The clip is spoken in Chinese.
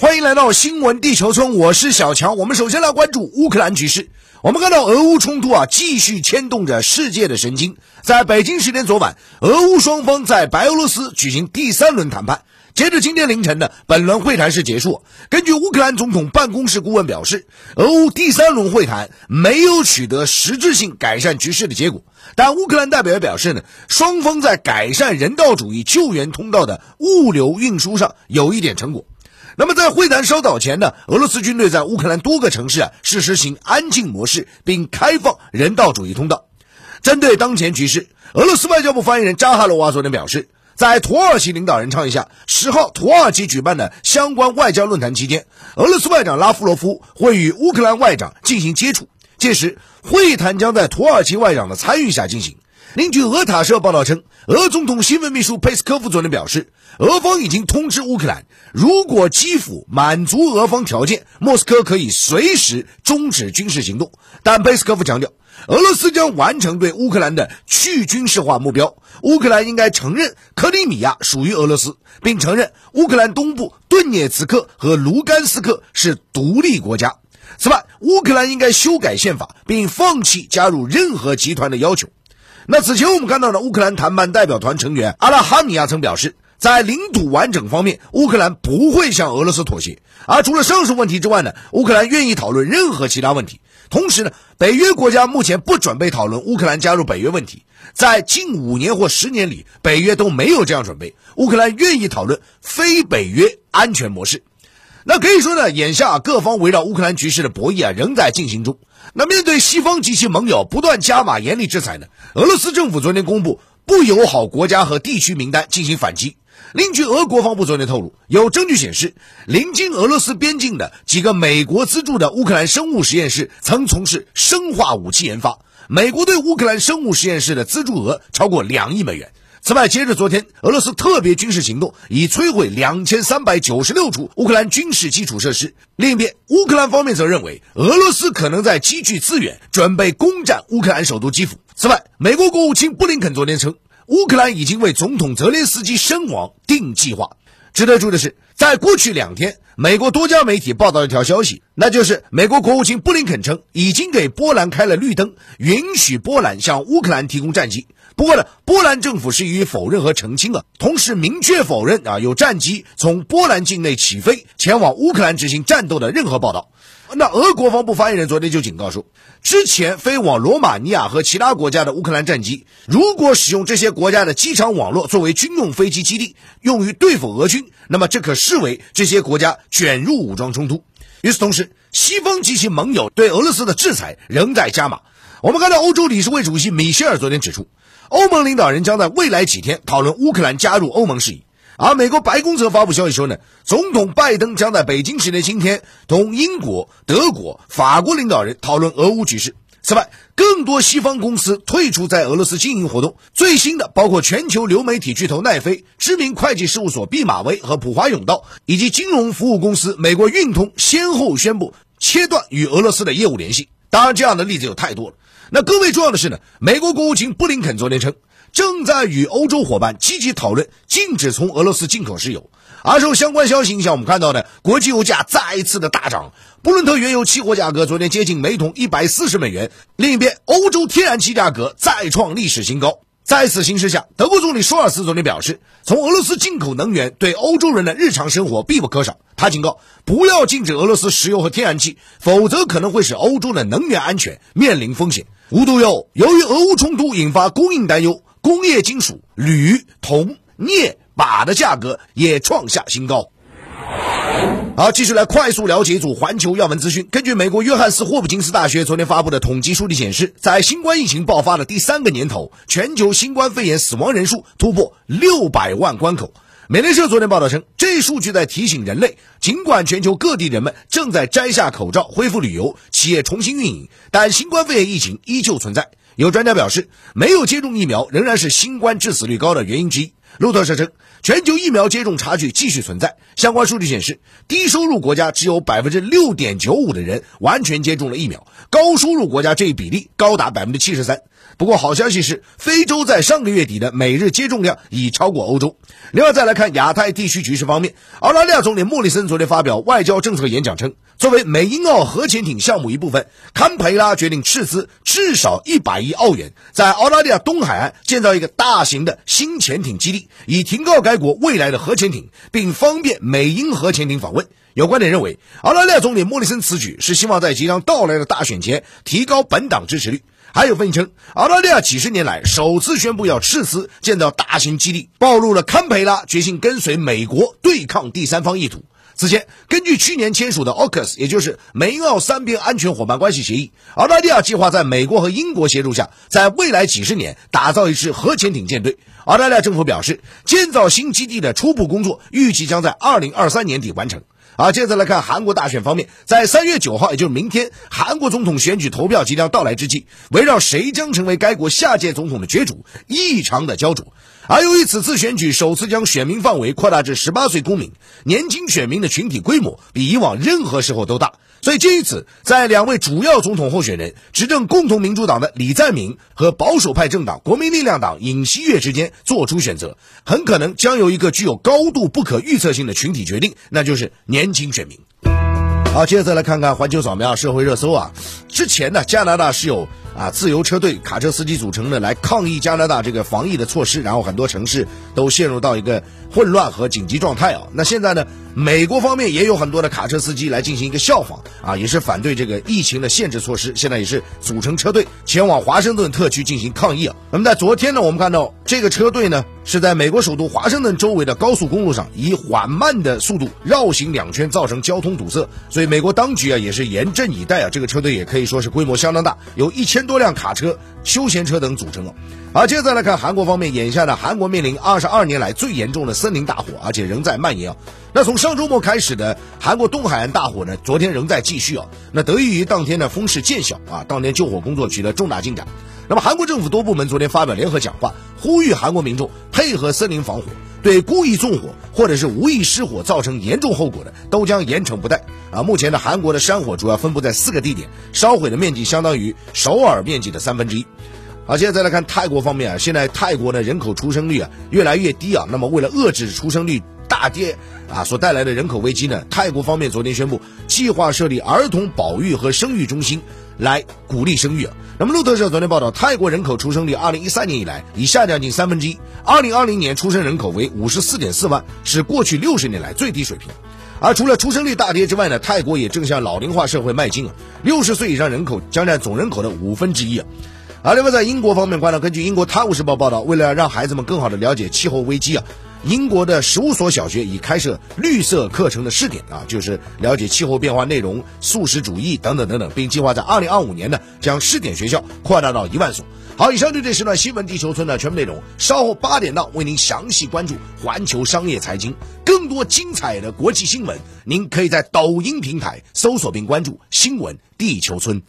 欢迎来到新闻地球村，我是小强。我们首先来关注乌克兰局势。我们看到俄乌冲突啊，继续牵动着世界的神经。在北京时间昨晚，俄乌双方在白俄罗斯举行第三轮谈判。截至今天凌晨的本轮会谈是结束。根据乌克兰总统办公室顾问表示，俄乌第三轮会谈没有取得实质性改善局势的结果。但乌克兰代表也表示呢，双方在改善人道主义救援通道的物流运输上有一点成果。那么在会谈稍早前呢，俄罗斯军队在乌克兰多个城市啊是实行安静模式，并开放人道主义通道。针对当前局势，俄罗斯外交部发言人扎哈罗娃昨天表示，在土耳其领导人倡议下，十号土耳其举办的相关外交论坛期间，俄罗斯外长拉夫罗夫会与乌克兰外长进行接触，届时会谈将在土耳其外长的参与下进行。另据俄塔社报道称，俄总统新闻秘书佩斯科夫昨天表示，俄方已经通知乌克兰，如果基辅满足俄方条件，莫斯科可以随时终止军事行动。但佩斯科夫强调，俄罗斯将完成对乌克兰的去军事化目标。乌克兰应该承认克里米亚属于俄罗斯，并承认乌克兰东部顿涅茨克和卢甘斯克是独立国家。此外，乌克兰应该修改宪法，并放弃加入任何集团的要求。那此前我们看到的乌克兰谈判代表团成员阿拉哈尼亚曾表示，在领土完整方面，乌克兰不会向俄罗斯妥协。而除了上述问题之外呢，乌克兰愿意讨论任何其他问题。同时呢，北约国家目前不准备讨论乌克兰加入北约问题，在近五年或十年里，北约都没有这样准备。乌克兰愿意讨论非北约安全模式。那可以说呢，眼下各方围绕乌克兰局势的博弈啊，仍在进行中。那面对西方及其盟友不断加码严厉制裁呢，俄罗斯政府昨天公布不友好国家和地区名单进行反击。另据俄国防部昨天透露，有证据显示，临近俄罗斯边境的几个美国资助的乌克兰生物实验室曾从事生化武器研发，美国对乌克兰生物实验室的资助额超过两亿美元。此外，截至昨天，俄罗斯特别军事行动已摧毁两千三百九十六处乌克兰军事基础设施。另一边，乌克兰方面则认为，俄罗斯可能在积聚资源，准备攻占乌克兰首都基辅。此外，美国国务卿布林肯昨天称，乌克兰已经为总统泽连斯基身亡定计划。值得注意的是，在过去两天，美国多家媒体报道一条消息，那就是美国国务卿布林肯称，已经给波兰开了绿灯，允许波兰向乌克兰提供战机。不过呢，波兰政府是予以否认和澄清的，同时明确否认啊有战机从波兰境内起飞前往乌克兰执行战斗的任何报道。那俄国防部发言人昨天就警告说，之前飞往罗马尼亚和其他国家的乌克兰战机，如果使用这些国家的机场网络作为军用飞机基地，用于对付俄军，那么这可视为这些国家卷入武装冲突。与此同时，西方及其盟友对俄罗斯的制裁仍在加码。我们看到欧洲理事会主席米歇尔昨天指出。欧盟领导人将在未来几天讨论乌克兰加入欧盟事宜，而美国白宫则发布消息说呢，总统拜登将在北京时间今天同英国、德国、法国领导人讨论俄乌局势。此外，更多西方公司退出在俄罗斯经营活动，最新的包括全球流媒体巨头奈飞、知名会计事务所毕马威和普华永道，以及金融服务公司美国运通，先后宣布切断与俄罗斯的业务联系。当然，这样的例子有太多了。那更为重要的是呢，美国国务卿布林肯昨天称，正在与欧洲伙伴积极讨论禁止从俄罗斯进口石油。而受相关消息影响，我们看到的国际油价再一次的大涨，布伦特原油期货价格昨天接近每桶一百四十美元。另一边，欧洲天然气价格再创历史新高。在此形势下，德国总理舒尔茨昨天表示，从俄罗斯进口能源对欧洲人的日常生活必不可少。他警告，不要禁止俄罗斯石油和天然气，否则可能会使欧洲的能源安全面临风险。无独有，由于俄乌冲突引发供应担忧，工业金属铝、铜、镍、钯的价格也创下新高。好，继续来快速了解一组环球要闻资讯。根据美国约翰斯霍普金斯大学昨天发布的统计数据显示，在新冠疫情爆发的第三个年头，全球新冠肺炎死亡人数突破六百万关口。美联社昨天报道称，这一数据在提醒人类，尽管全球各地人们正在摘下口罩、恢复旅游、企业重新运营，但新冠肺炎疫情依旧存在。有专家表示，没有接种疫苗仍然是新冠致死率高的原因之一。路透社称，全球疫苗接种差距继续存在。相关数据显示，低收入国家只有百分之六点九五的人完全接种了疫苗，高收入国家这一比例高达百分之七十三。不过好消息是，非洲在上个月底的每日接种量已超过欧洲。另外再来看亚太地区局势方面，澳大利亚总理莫里森昨天发表外交政策演讲称，作为美英澳核潜艇项目一部分，堪培拉决定斥资至少一百亿澳元，在澳大利亚东海岸建造一个大型的新潜艇基地，以停靠该国未来的核潜艇，并方便美英核潜艇访问。有观点认为，澳大利亚总理莫里森此举是希望在即将到来的大选前提高本党支持率。还有分析称，澳大利亚几十年来首次宣布要斥资建造大型基地，暴露了堪培拉决心跟随美国对抗第三方意图。此前，根据去年签署的 AUKUS，也就是美英澳三边安全伙伴关系协议，澳大利亚计划在美国和英国协助下，在未来几十年打造一支核潜艇舰队。澳大利亚政府表示，建造新基地的初步工作预计将在二零二三年底完成。啊，接着来看韩国大选方面，在三月九号，也就是明天，韩国总统选举投票即将到来之际，围绕谁将成为该国下届总统的角逐，异常的焦灼。而由于此次选举首次将选民范围扩大至十八岁公民，年轻选民的群体规模比以往任何时候都大。所以，基于此，在两位主要总统候选人执政共同民主党的李在明和保守派政党国民力量党尹锡悦之间做出选择，很可能将由一个具有高度不可预测性的群体决定，那就是年轻选民。好，接着再来看看环球扫描社会热搜啊。之前呢，加拿大是有啊自由车队卡车司机组成的来抗议加拿大这个防疫的措施，然后很多城市都陷入到一个混乱和紧急状态啊。那现在呢，美国方面也有很多的卡车司机来进行一个效仿啊，也是反对这个疫情的限制措施，现在也是组成车队前往华盛顿特区进行抗议啊。那么在昨天呢，我们看到这个车队呢。是在美国首都华盛顿周围的高速公路上，以缓慢的速度绕行两圈，造成交通堵塞。所以美国当局啊也是严阵以待啊。这个车队也可以说是规模相当大，有一千多辆卡车、休闲车等组成哦。好，接着再来看韩国方面，眼下呢，韩国面临二十二年来最严重的森林大火，而且仍在蔓延啊。那从上周末开始的韩国东海岸大火呢，昨天仍在继续啊。那得益于当天的风势渐小啊，当天救火工作取得重大进展。那么，韩国政府多部门昨天发表联合讲话，呼吁韩国民众配合森林防火，对故意纵火或者是无意失火造成严重后果的，都将严惩不贷。啊，目前呢，韩国的山火主要分布在四个地点，烧毁的面积相当于首尔面积的三分之一。好，现在再来看泰国方面啊，现在泰国的人口出生率啊越来越低啊，那么为了遏制出生率大跌啊所带来的人口危机呢，泰国方面昨天宣布计划设立儿童保育和生育中心。来鼓励生育！那么路透社昨天报道，泰国人口出生率二零一三年以来已下降近三分之一，二零二零年出生人口为五十四点四万，是过去六十年来最低水平。而除了出生率大跌之外呢，泰国也正向老龄化社会迈进啊，六十岁以上人口将占总人口的五分之一啊。而另外在英国方面，观众根据英国《泰晤士报》报道，为了让孩子们更好的了解气候危机啊。英国的十五所小学已开设绿色课程的试点啊，就是了解气候变化内容、素食主义等等等等，并计划在二零二五年呢将试点学校扩大到一万所。好，以上就这时段新闻地球村的全部内容，稍后八点到为您详细关注环球商业财经，更多精彩的国际新闻，您可以在抖音平台搜索并关注新闻地球村。